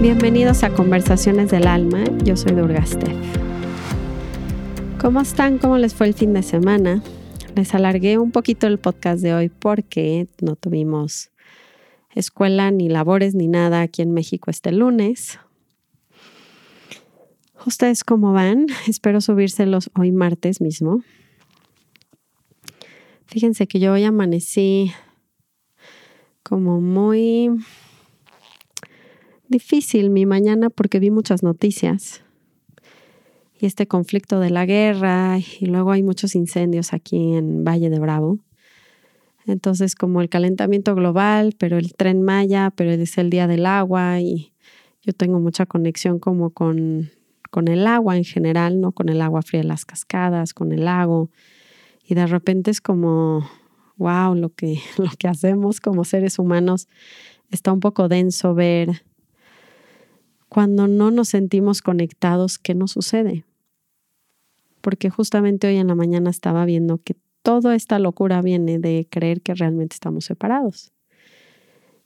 Bienvenidos a Conversaciones del Alma, yo soy Durga ¿Cómo están? ¿Cómo les fue el fin de semana? Les alargué un poquito el podcast de hoy porque no tuvimos escuela ni labores ni nada aquí en México este lunes. ¿Ustedes cómo van? Espero subírselos hoy martes mismo. Fíjense que yo hoy amanecí como muy difícil mi mañana porque vi muchas noticias y este conflicto de la guerra y luego hay muchos incendios aquí en Valle de Bravo. Entonces como el calentamiento global, pero el tren Maya, pero es el día del agua y yo tengo mucha conexión como con, con el agua en general, ¿no? Con el agua fría de las cascadas, con el lago. Y de repente es como, wow, lo que, lo que hacemos como seres humanos está un poco denso ver cuando no nos sentimos conectados, ¿qué nos sucede? Porque justamente hoy en la mañana estaba viendo que toda esta locura viene de creer que realmente estamos separados.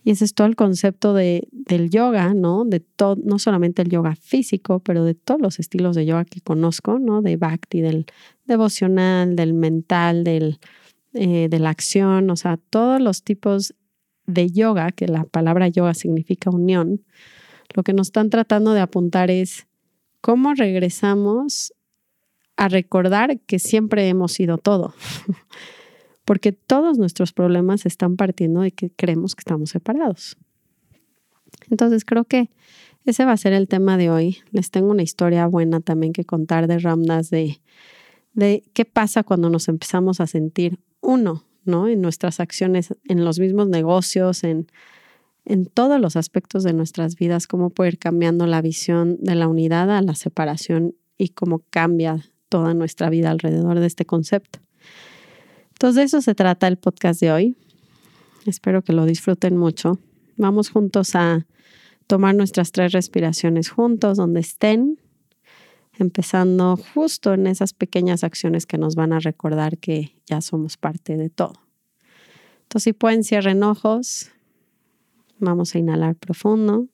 Y ese es todo el concepto de, del yoga, ¿no? De todo, no solamente el yoga físico, pero de todos los estilos de yoga que conozco, ¿no? De bhakti, del devocional, del mental, del, eh, de la acción, o sea, todos los tipos de yoga, que la palabra yoga significa unión, lo que nos están tratando de apuntar es cómo regresamos a recordar que siempre hemos sido todo. Porque todos nuestros problemas están partiendo de que creemos que estamos separados. Entonces creo que ese va a ser el tema de hoy. Les tengo una historia buena también que contar de Ramdas de, de qué pasa cuando nos empezamos a sentir uno, ¿no? En nuestras acciones, en los mismos negocios, en en todos los aspectos de nuestras vidas, cómo puede ir cambiando la visión de la unidad a la separación y cómo cambia toda nuestra vida alrededor de este concepto. Entonces de eso se trata el podcast de hoy. Espero que lo disfruten mucho. Vamos juntos a tomar nuestras tres respiraciones juntos, donde estén, empezando justo en esas pequeñas acciones que nos van a recordar que ya somos parte de todo. Entonces, si pueden, cierren ojos, Vamos a inhalar profundo.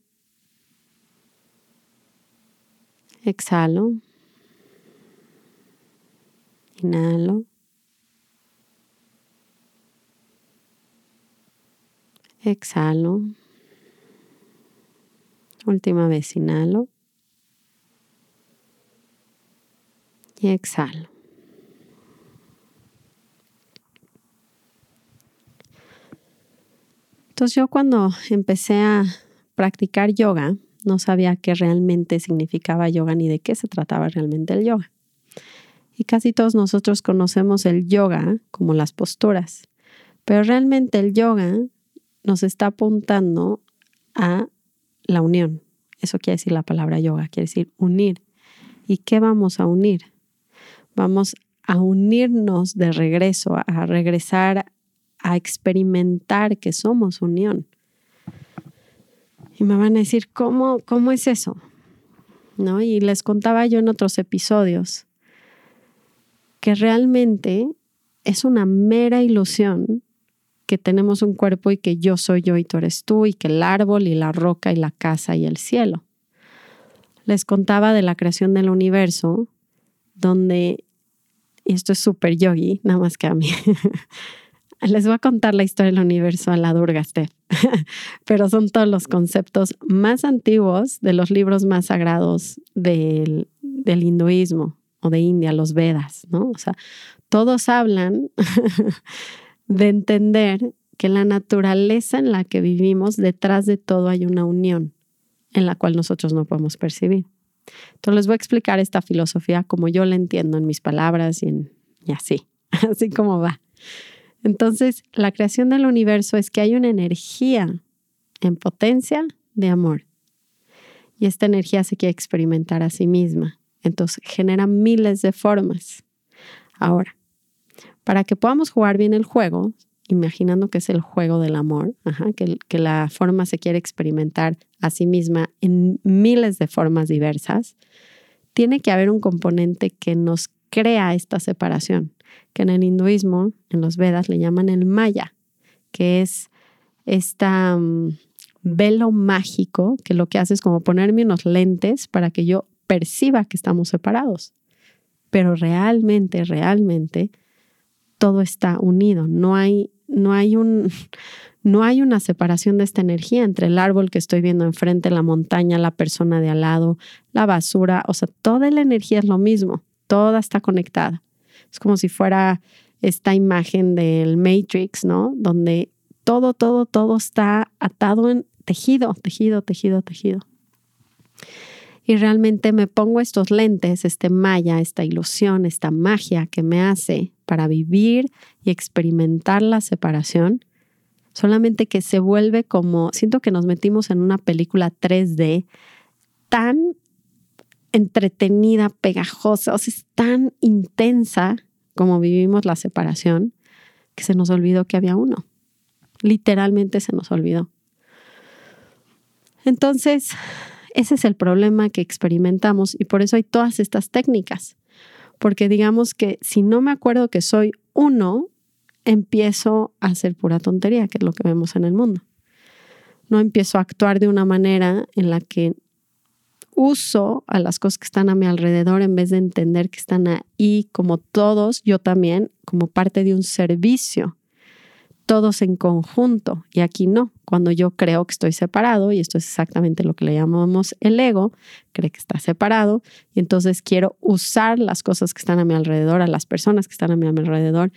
Exhalo. Inhalo. Exhalo. Última vez inhalo. Y exhalo. Entonces yo cuando empecé a practicar yoga, no sabía qué realmente significaba yoga ni de qué se trataba realmente el yoga. Y casi todos nosotros conocemos el yoga como las posturas, pero realmente el yoga nos está apuntando a la unión. Eso quiere decir la palabra yoga, quiere decir unir. ¿Y qué vamos a unir? Vamos a unirnos de regreso, a regresar a experimentar que somos unión. Y me van a decir, ¿cómo, cómo es eso? ¿No? Y les contaba yo en otros episodios que realmente es una mera ilusión que tenemos un cuerpo y que yo soy yo y tú eres tú y que el árbol y la roca y la casa y el cielo. Les contaba de la creación del universo, donde, esto es súper yogi, nada más que a mí, Les voy a contar la historia del universo a la Durgaste, pero son todos los conceptos más antiguos de los libros más sagrados del, del hinduismo o de India, los Vedas, ¿no? O sea, todos hablan de entender que la naturaleza en la que vivimos, detrás de todo hay una unión en la cual nosotros no podemos percibir. Entonces les voy a explicar esta filosofía como yo la entiendo en mis palabras y, en, y así, así como va. Entonces, la creación del universo es que hay una energía en potencia de amor. Y esta energía se quiere experimentar a sí misma. Entonces, genera miles de formas. Ahora, para que podamos jugar bien el juego, imaginando que es el juego del amor, que, la forma se quiere experimentar a sí misma en miles de formas diversas, tiene que haber un componente que nos crea esta separación, que en el hinduismo, en los Vedas, le llaman el maya, que es esta mm, velo mágico que lo que hace es como ponerme unos lentes para que yo perciba que estamos separados. Pero realmente, realmente, todo está unido. No hay, no hay un, no hay una separación de esta energía entre el árbol que estoy viendo enfrente, la montaña, la persona de al lado, la basura. O sea, toda la energía es lo mismo. Toda está conectada. Es como si fuera esta imagen del Matrix, ¿no? Donde todo, todo, todo está atado en tejido, tejido, tejido, tejido. Y realmente me pongo estos lentes, este maya, esta ilusión, esta magia que me hace para vivir y experimentar la separación, solamente que se vuelve como, siento que nos metimos en una película 3D tan entretenida, pegajosa, o sea, es tan intensa como vivimos la separación, que se nos olvidó que había uno. Literalmente se nos olvidó. Entonces, ese es el problema que experimentamos y por eso hay todas estas técnicas. Porque digamos que si no me acuerdo que soy uno, empiezo a hacer pura tontería, que es lo que vemos en el mundo. No empiezo a actuar de una manera en la que uso a las cosas que están a mi alrededor en vez de entender que están ahí como todos, yo también, como parte de un servicio todos en conjunto. Y aquí no, cuando yo creo que estoy separado, y esto es exactamente lo que le llamamos el ego, cree que está separado, y entonces quiero usar las cosas que están a mi alrededor, a las personas que están a mi alrededor,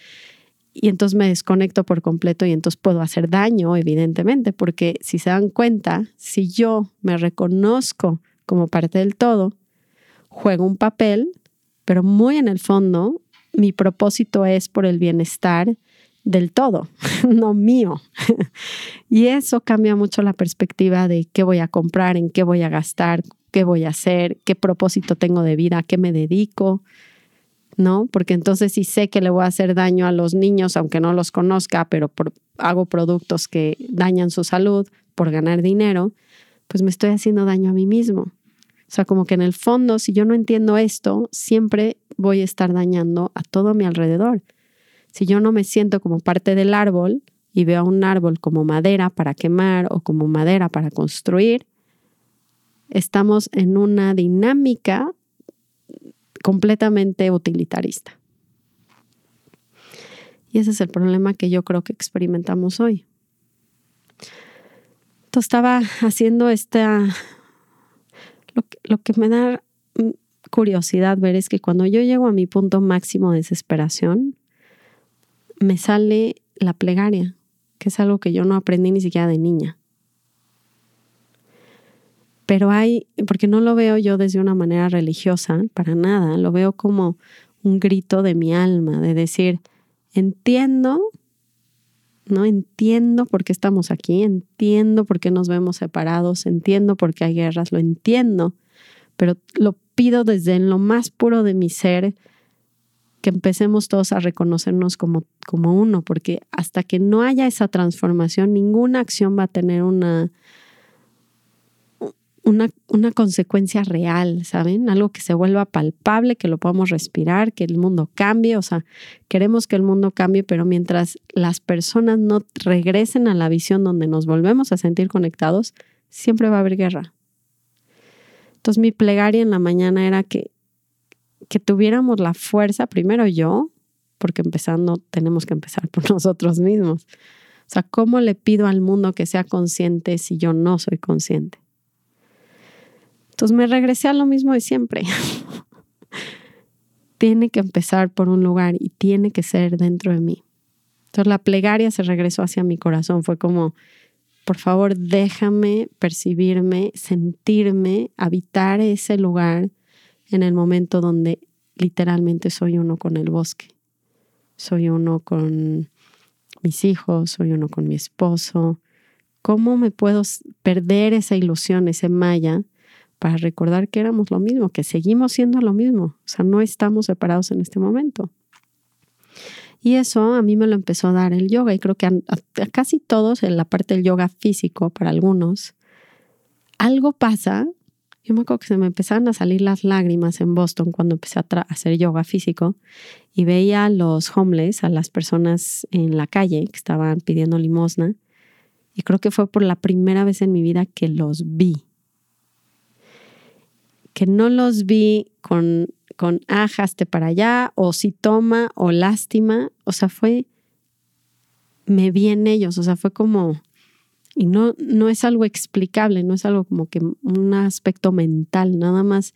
y entonces me desconecto por completo y entonces puedo hacer daño, evidentemente, porque si se dan cuenta, si yo me reconozco como parte del todo, juego un papel, pero muy en el fondo, mi propósito es por el bienestar del todo, no mío. y eso cambia mucho la perspectiva de qué voy a comprar, en qué voy a gastar, qué voy a hacer, qué propósito tengo de vida, a qué me dedico, ¿no? Porque entonces si sé que le voy a hacer daño a los niños, aunque no los conozca, pero hago productos que dañan su salud por ganar dinero, pues me estoy haciendo daño a mí mismo. O sea, como que en el fondo, si yo no entiendo esto, siempre voy a estar dañando a todo mi alrededor. Si yo no me siento como parte del árbol y veo a un árbol como madera para quemar o como madera para construir, estamos en una dinámica completamente utilitarista. Y ese es el problema que yo creo que experimentamos hoy. Entonces estaba haciendo esta... Lo que, lo que me da curiosidad ver es que cuando yo llego a mi punto máximo de desesperación, me sale la plegaria, que es algo que yo no aprendí ni siquiera de niña. Pero hay, porque no lo veo yo desde una manera religiosa, para nada, lo veo como un grito de mi alma, de decir, entiendo, ¿no? Entiendo por qué estamos aquí, entiendo por qué nos vemos separados, entiendo por qué hay guerras, lo entiendo, pero lo pido desde lo más puro de mi ser, que empecemos todos a reconocernos como, como uno, porque hasta que no haya esa transformación, ninguna acción va a tener una, una, una, consecuencia real, ¿saben? Algo que se vuelva palpable, que lo podamos respirar, que el mundo cambie. O sea, queremos que el mundo cambie, pero mientras las personas no regresen a la visión donde nos volvemos a sentir conectados, siempre va a haber guerra. Entonces mi plegaria en la mañana era que que tuviéramos la fuerza, primero yo, porque empezando tenemos que empezar por nosotros mismos. O sea, ¿cómo le pido al mundo que sea consciente si yo no soy consciente? Entonces me regresé a lo mismo de siempre. tiene que empezar por un lugar y tiene que ser dentro de mí. Entonces la plegaria se regresó hacia mi corazón. Fue como, por favor, déjame percibirme, sentirme, habitar ese lugar en el momento donde literalmente soy uno con el bosque, soy uno con mis hijos, soy uno con mi esposo. ¿Cómo me puedo perder esa ilusión, ese maya, para recordar que éramos lo mismo, que seguimos siendo lo mismo? O sea, no estamos separados en este momento. Y eso a mí me lo empezó a dar el yoga y creo que a, casi todos en la parte del yoga físico, para algunos, algo pasa. Yo me acuerdo que se me empezaron a salir las lágrimas en Boston cuando empecé a hacer yoga físico y veía a los homeless, a las personas en la calle que estaban pidiendo limosna. Y creo que fue por la primera vez en mi vida que los vi. Que no los vi con con ajaste para allá, o si toma, o lástima. O sea, fue, me vi en ellos, o sea, fue como, y no, no es algo explicable, no es algo como que un aspecto mental, nada más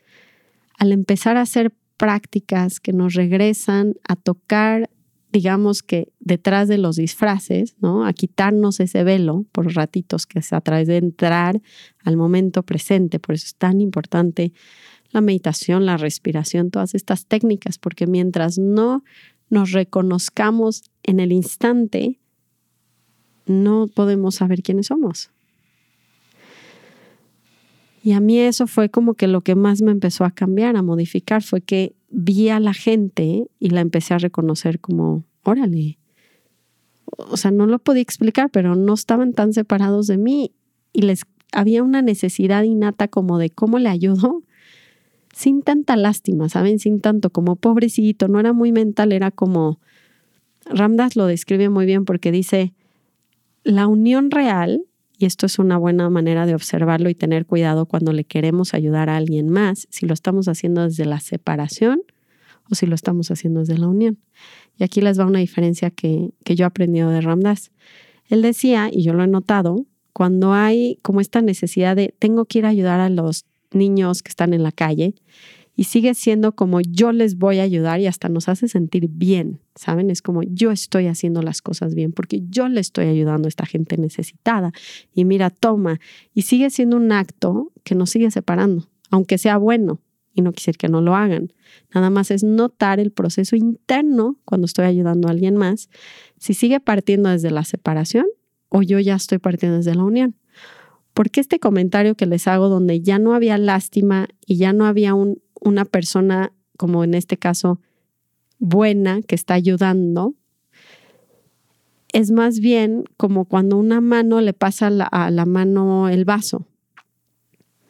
al empezar a hacer prácticas que nos regresan a tocar, digamos que detrás de los disfraces, ¿no? A quitarnos ese velo por ratitos que es a través de entrar al momento presente. Por eso es tan importante la meditación, la respiración, todas estas técnicas, porque mientras no nos reconozcamos en el instante, no podemos saber quiénes somos. Y a mí eso fue como que lo que más me empezó a cambiar, a modificar, fue que vi a la gente y la empecé a reconocer como, órale. O sea, no lo podía explicar, pero no estaban tan separados de mí y les había una necesidad innata como de cómo le ayudo sin tanta lástima, ¿saben? Sin tanto como pobrecito, no era muy mental, era como, Ramdas lo describe muy bien porque dice, la unión real, y esto es una buena manera de observarlo y tener cuidado cuando le queremos ayudar a alguien más, si lo estamos haciendo desde la separación o si lo estamos haciendo desde la unión. Y aquí les va una diferencia que, que yo he aprendido de Ramdas. Él decía, y yo lo he notado, cuando hay como esta necesidad de tengo que ir a ayudar a los niños que están en la calle y sigue siendo como yo les voy a ayudar y hasta nos hace sentir bien, ¿saben? Es como yo estoy haciendo las cosas bien porque yo le estoy ayudando a esta gente necesitada y mira, toma, y sigue siendo un acto que nos sigue separando, aunque sea bueno y no quisiera que no lo hagan. Nada más es notar el proceso interno cuando estoy ayudando a alguien más, si sigue partiendo desde la separación o yo ya estoy partiendo desde la unión. Porque este comentario que les hago donde ya no había lástima y ya no había un, una persona, como en este caso, buena que está ayudando, es más bien como cuando una mano le pasa a la mano el vaso,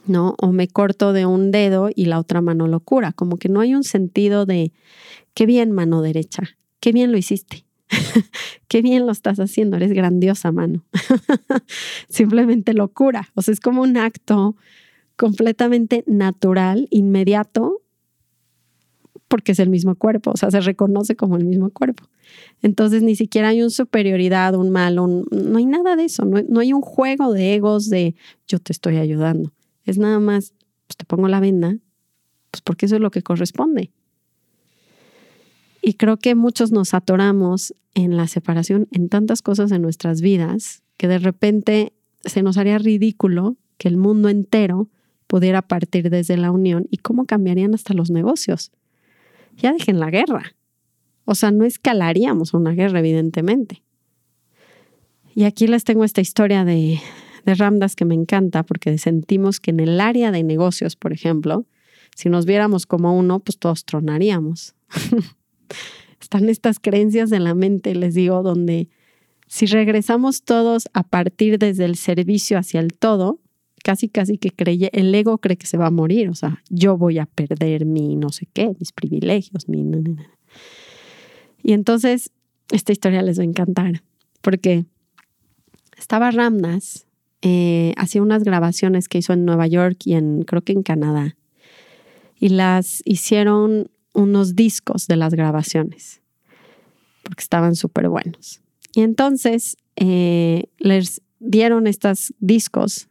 ¿no? O me corto de un dedo y la otra mano lo cura, como que no hay un sentido de, qué bien mano derecha, qué bien lo hiciste. Qué bien lo estás haciendo, eres grandiosa, mano. Simplemente locura. O sea, es como un acto completamente natural, inmediato, porque es el mismo cuerpo, o sea, se reconoce como el mismo cuerpo. Entonces, ni siquiera hay una superioridad, un mal, no hay nada de eso, no, no, hay un juego de egos de yo te estoy ayudando. Es nada más, pues te pongo la venda, pues porque eso es lo que corresponde. Y creo que muchos nos atoramos en la separación en tantas cosas en nuestras vidas que de repente se nos haría ridículo que el mundo entero pudiera partir desde la unión y cómo cambiarían hasta los negocios. Ya dejen la guerra. O sea, no escalaríamos una guerra, evidentemente. Y aquí les tengo esta historia de, de Ramdas que me encanta porque sentimos que en el área de negocios, por ejemplo, si nos viéramos como uno, pues todos tronaríamos. Están estas creencias en la mente, les digo, donde si regresamos todos a partir desde el servicio hacia el todo, casi casi que cree, el ego cree que se va a morir, o sea, yo voy a perder mi no sé qué, mis privilegios, mi... Y entonces, esta historia les va a encantar, porque estaba Ramnas, eh, hacía unas grabaciones que hizo en Nueva York y en, creo que en Canadá, y las hicieron unos discos de las grabaciones, porque estaban súper buenos. Y entonces eh, les dieron estos discos.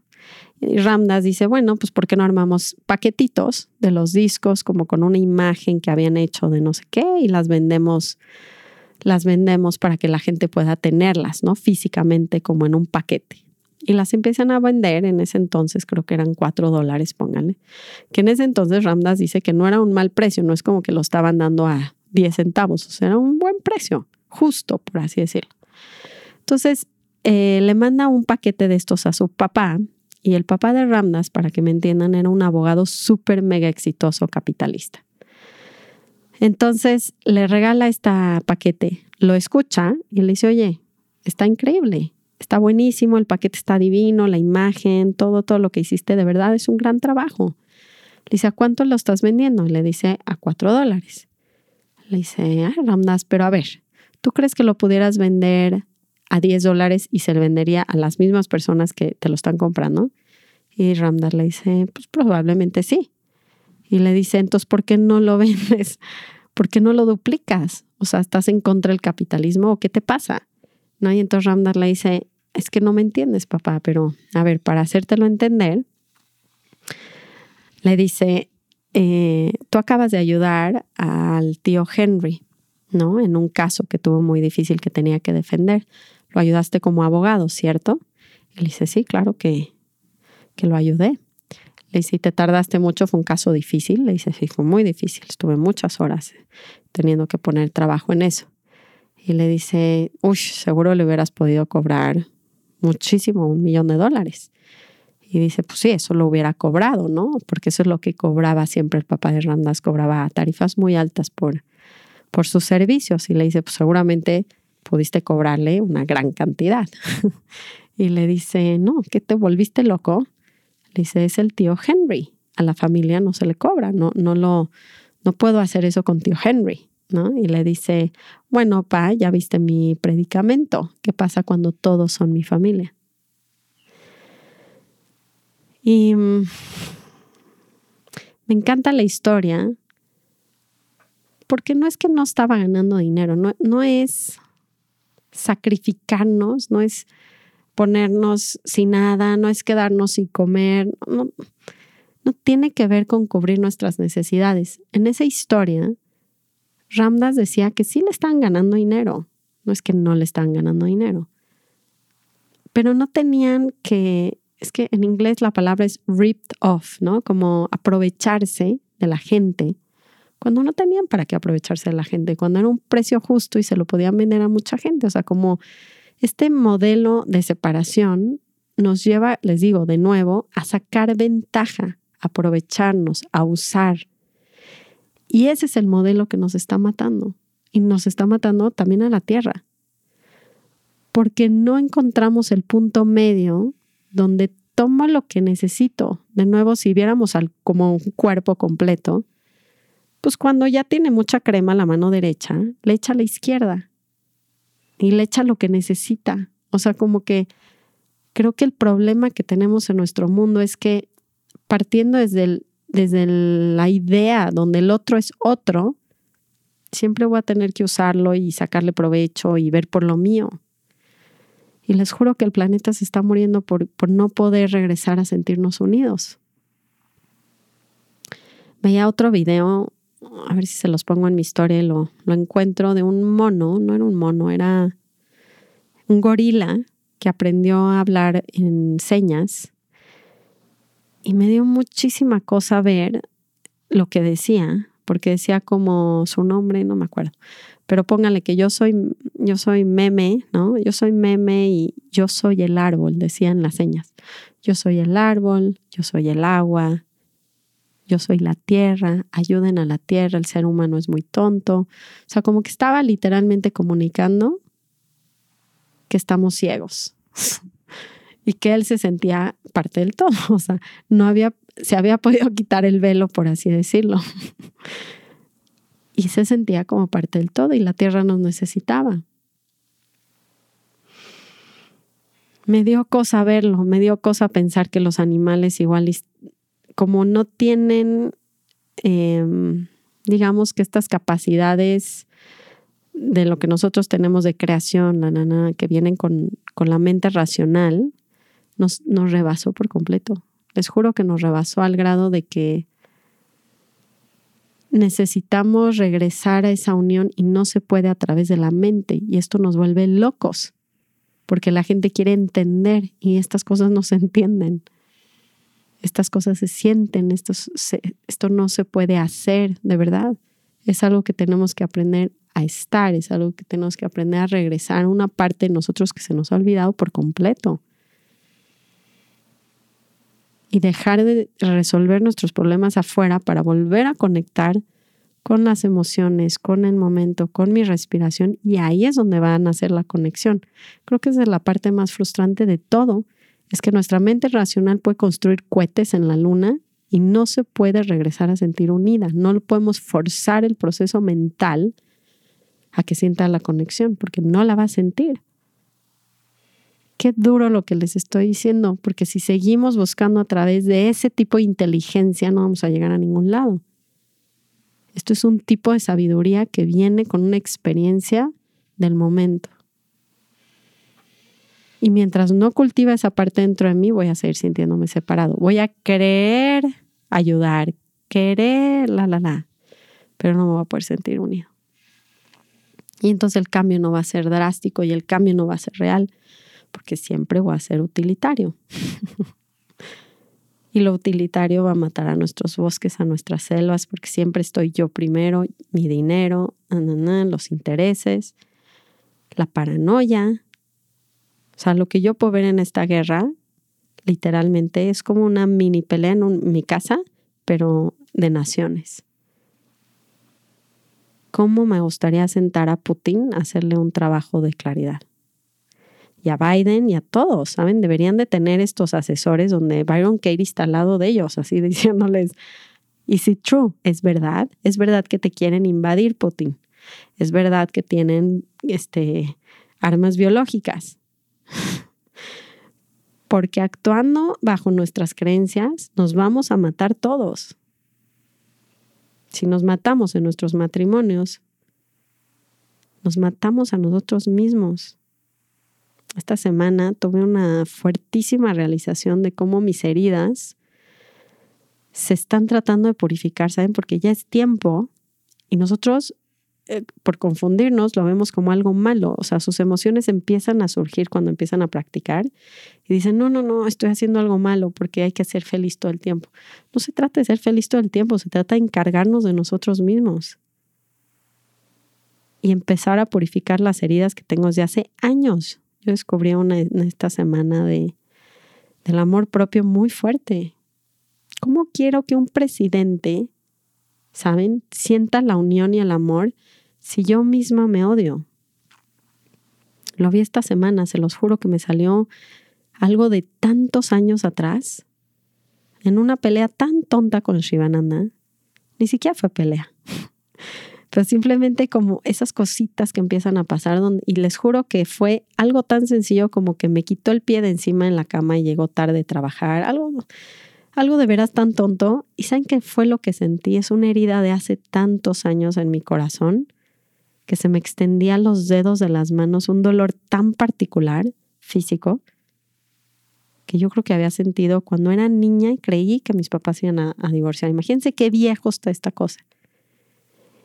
Y Ramdas dice, bueno, pues ¿por qué no armamos paquetitos de los discos como con una imagen que habían hecho de no sé qué y las vendemos, las vendemos para que la gente pueda tenerlas, ¿no? Físicamente como en un paquete y las empiezan a vender en ese entonces, creo que eran cuatro dólares, pónganle, que en ese entonces Ramdas dice que no era un mal precio, no es como que lo estaban dando a 10 centavos, o sea, era un buen precio, justo, por así decirlo. Entonces, eh, le manda un paquete de estos a su papá y el papá de Ramdas, para que me entiendan, era un abogado súper mega exitoso capitalista. Entonces le regala este paquete, lo escucha y le dice, oye, está increíble, está buenísimo, el paquete está divino, la imagen, todo, todo lo que hiciste de verdad es un gran trabajo. Le dice, ¿a cuánto lo estás vendiendo? Le dice, a cuatro dólares. Le dice, ah, Ramdas, pero a ver, ¿tú crees que lo pudieras vender a 10 dólares y se le vendería a las mismas personas que te lo están comprando? Y Ramdas le dice, pues probablemente sí. Y le dice, entonces, ¿por qué no lo vendes? ¿Por qué no lo duplicas? O sea, ¿estás en contra del capitalismo o qué te pasa? ¿No? Y entonces Ramdas le dice, es que no me entiendes, papá, pero a ver, para hacértelo entender, le dice, eh, tú acabas de ayudar al tío Henry, ¿no? En un caso que tuvo muy difícil que tenía que defender. Lo ayudaste como abogado, ¿cierto? Y le dice, sí, claro que, que lo ayudé. Le dice, ¿te tardaste mucho? Fue un caso difícil. Le dice, sí, fue muy difícil. Estuve muchas horas teniendo que poner trabajo en eso. Y le dice, uy, seguro le hubieras podido cobrar muchísimo, un millón de dólares. Y dice, pues sí, eso lo hubiera cobrado, ¿no? Porque eso es lo que cobraba siempre el papá de Randas, cobraba tarifas muy altas por, por sus servicios. Y le dice, pues seguramente pudiste cobrarle una gran cantidad. y le dice, no, ¿qué te volviste loco? Le dice, es el tío Henry. A la familia no se le cobra, no, no lo, no puedo hacer eso con tío Henry. ¿no? Y le dice, bueno, pa, ya viste mi predicamento. ¿Qué pasa cuando todos son mi familia? Y mm, me encanta la historia porque no es que no estaba ganando dinero, no, no es sacrificarnos, no es ponernos sin nada, no es quedarnos sin comer, no, tiene que ver con cubrir nuestras necesidades. En esa historia, Ramdas decía que sí le estaban ganando dinero, no es que no le estaban ganando dinero, pero no tenían que, es que en inglés la palabra es ripped off, ¿no? Como aprovecharse de la gente, cuando no tenían para qué aprovecharse de la gente, cuando era un precio justo y se lo podían vender a mucha gente, o sea, como este modelo de separación nos lleva, les digo de nuevo, a sacar ventaja, a aprovecharnos, a usar, y ese es el modelo que nos está matando. Y nos está matando también a la tierra. Porque no encontramos el punto medio donde tomo lo que necesito. De nuevo, si viéramos al, como un cuerpo completo, pues cuando ya tiene mucha crema la mano derecha, le echa a la izquierda y le echa lo que necesita. O sea, como que creo que el problema que tenemos en nuestro mundo es que partiendo desde desde la idea donde el otro es otro, siempre voy a tener que usarlo y sacarle provecho y ver por lo mío. Y les juro que el planeta se está muriendo por, por no poder regresar a sentirnos unidos. Veía otro video, a ver si se los pongo en mi historia, lo, lo encuentro de un mono, no era un mono, era un gorila que aprendió a hablar en señas y me dio muchísima cosa ver lo que decía, porque decía como su nombre, no me acuerdo. Pero póngale que yo soy, yo soy meme, ¿no? Yo soy meme y yo soy el árbol, decían las señas. Yo soy el árbol, yo soy el agua, yo soy la tierra, ayuden a la tierra, el ser humano es muy tonto. O sea, como que estaba literalmente comunicando que estamos ciegos y que él se sentía parte del todo, o sea, no había, se había podido quitar el velo, por así decirlo. Y se sentía como parte del todo y la tierra nos necesitaba. Me dio cosa verlo, me dio cosa pensar que los animales igual, como no tienen, em, digamos que estas capacidades de lo que nosotros tenemos de creación, la nana, que vienen con, con la mente racional, nos, nos rebasó por completo. Les juro que nos rebasó al grado de que necesitamos regresar a esa unión y no se puede a través de la mente y esto nos vuelve locos porque la gente quiere entender y estas cosas no se entienden. Estas cosas se sienten, esto, no se puede hacer, de verdad. Es algo que tenemos que aprender a estar, es algo que tenemos que aprender a regresar a una parte de nosotros que se nos ha olvidado por completo y dejar de resolver nuestros problemas afuera para volver a conectar con las emociones, con el momento, con mi respiración y ahí es donde van a hacer la conexión. Creo que es la parte más frustrante de todo, es que nuestra mente racional puede construir cohetes en la luna y no se puede regresar a sentir unida. No podemos forzar el proceso mental a que sienta la conexión porque no la va a sentir. Qué duro lo que les estoy diciendo, porque si seguimos buscando a través de ese tipo de inteligencia no vamos a llegar a ningún lado. Esto es un tipo de sabiduría que viene con una experiencia del momento. Y mientras no cultiva esa parte dentro de mí, voy a seguir sintiéndome separado. Voy a querer ayudar, querer, la, la, la, pero no me voy a poder sentir unido. Y entonces el cambio no va a ser drástico y el cambio no va a ser real, porque siempre voy a ser utilitario. y lo utilitario va a matar a nuestros bosques, a nuestras selvas, porque siempre estoy yo primero, mi dinero, los intereses, la paranoia, o sea, lo que yo puedo ver en esta guerra, literalmente, es como una mini pelea en mi casa, pero de naciones. ¿Cómo me gustaría sentar a Putin a hacerle un trabajo de claridad? Y a Biden y a todos, ¿saben? Deberían de tener estos asesores donde Byron Katie está al lado de ellos, así diciéndoles, ¿is it true? ¿Es verdad? ¿Es verdad que te quieren invadir, Putin? ¿Es verdad que tienen este, armas biológicas? Porque actuando bajo nuestras creencias nos vamos a matar todos. Si nos matamos en nuestros matrimonios, nos matamos a nosotros mismos. Esta semana tuve una fuertísima realización de cómo mis heridas se están tratando de purificar, ¿saben? Porque ya es tiempo y nosotros eh, por confundirnos, lo vemos como algo malo. O sea, sus emociones empiezan a surgir cuando empiezan a practicar y dicen, no, no, no, estoy haciendo algo malo porque hay que ser feliz todo el tiempo. No se trata de ser feliz todo el tiempo, se trata de encargarnos de nosotros mismos y empezar a purificar las heridas que tengo desde hace años. Yo descubrí una en esta semana de, del amor propio muy fuerte. ¿Cómo quiero que un presidente, saben, sienta la unión y el amor si yo misma me odio? Lo vi esta semana, se los juro que me salió algo de tantos años atrás, en una pelea tan tonta con Shivananda. Ni siquiera fue pelea, pero simplemente como esas cositas que empiezan a pasar y les juro que fue algo tan sencillo como que me quitó el pie de encima en la cama y llegó tarde a trabajar, algo, algo de veras tan tonto. ¿Y saben qué fue lo que sentí? Es una herida de hace tantos años en mi corazón que se me extendía los dedos de las manos, un dolor tan particular, físico, que yo creo que había sentido cuando era niña y creí que mis papás iban a, divorciar. Imagínense qué viejo está esta cosa.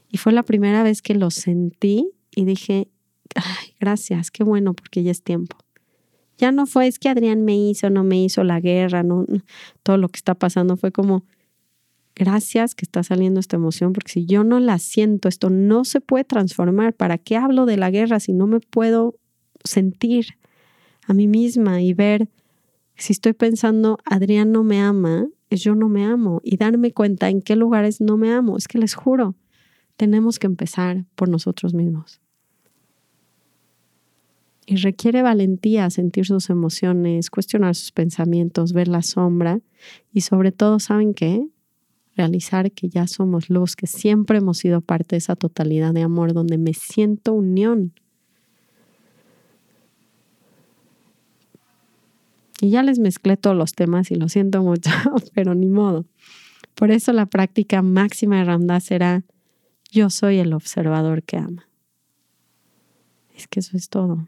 Y fue la primera vez que lo sentí y dije, ay, gracias, qué bueno, porque ya es tiempo. Ya no fue, es que Adrián me hizo, no me hizo la guerra, no, todo lo que está pasando fue como, gracias que está saliendo esta emoción, porque si yo no la siento, esto no se puede transformar. ¿Para qué hablo de la guerra si no me puedo sentir a mí misma y ver si estoy pensando, Adrián no me ama, es yo no me amo y darme cuenta en qué lugares no me amo? Es que les juro, tenemos que empezar por nosotros mismos. Y requiere valentía sentir sus emociones, cuestionar sus pensamientos, ver la sombra y sobre todo, ¿saben qué? realizar que ya somos luz, que siempre hemos sido parte de esa totalidad de amor donde me siento unión. Y ya les mezclé todos los temas y lo siento mucho, pero ni modo. Por eso la práctica máxima de Ramdas será yo soy el observador que ama. Es que eso es todo.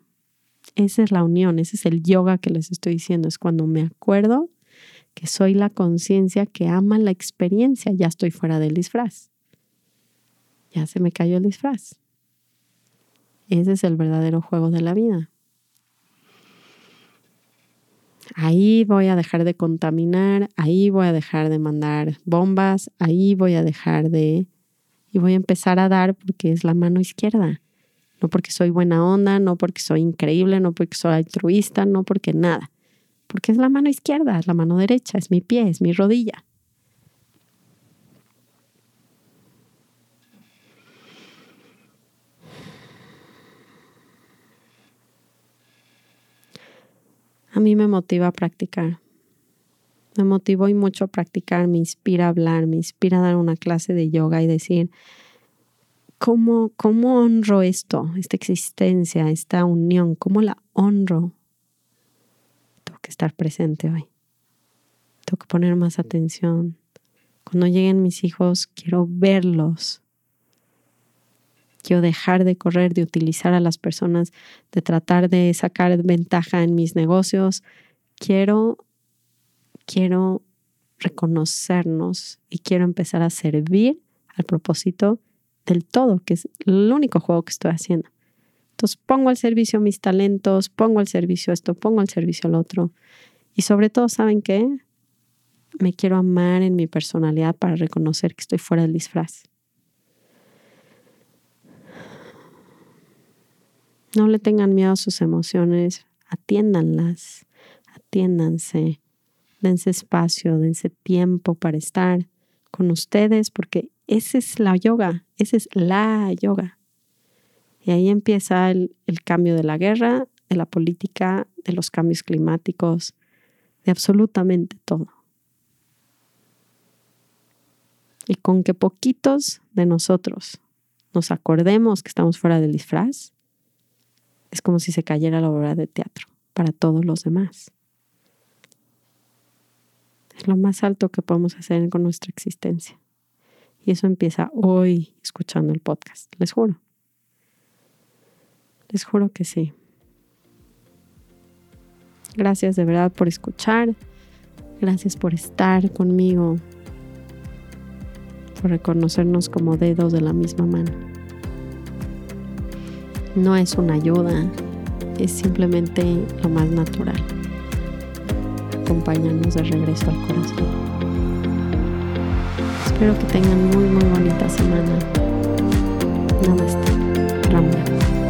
Esa es la unión, ese es el yoga que les estoy diciendo. Es cuando me acuerdo que soy la conciencia que ama la experiencia, ya estoy fuera del disfraz. Ya se me cayó el disfraz. Ese es el verdadero juego de la vida. Ahí voy a dejar de contaminar, ahí voy a dejar de mandar bombas, ahí voy a dejar de... Y voy a empezar a dar porque es la mano izquierda no porque soy buena onda, no porque soy increíble, no porque soy altruista, no porque nada. Porque es la mano izquierda, es la mano derecha, es mi pie, es mi rodilla. A mí me motiva a practicar. Me motivó y mucho a practicar, me inspira a hablar, me inspira a dar una clase de yoga y decir, ¿cómo, cómo honro esto, esta existencia, esta unión? ¿Cómo la honro? Tengo que estar presente hoy. Tengo que poner más atención. Cuando lleguen mis hijos, quiero verlos. Quiero dejar de correr, de utilizar a las personas, de tratar de sacar ventaja en mis negocios. Quiero quiero reconocernos y quiero empezar a servir al propósito del todo, que es el único juego que estoy haciendo. Entonces pongo al servicio mis talentos, pongo al servicio esto, pongo al servicio el otro. Y sobre todo, ¿saben qué? Me quiero amar en mi personalidad para reconocer que estoy fuera del disfraz. No le tengan miedo a sus emociones, atiéndanlas, atiéndanse, dense espacio, dense tiempo para estar con ustedes, porque esa es la yoga, esa es la yoga. Y ahí empieza el, cambio de la guerra, de la política, de los cambios climáticos, de absolutamente todo. Y con que poquitos de nosotros nos acordemos que estamos fuera del disfraz, es como si se cayera la obra de teatro para todos los demás lo más alto que podemos hacer con nuestra existencia. Y eso empieza hoy escuchando el podcast, les juro. Les juro que sí. Gracias de verdad por escuchar. Gracias por estar conmigo. Por reconocernos como dedos de la misma mano. No es una ayuda, es simplemente lo más natural acompañarnos de regreso al corazón. Espero que tengan muy muy bonita semana. Namaste. Ramya.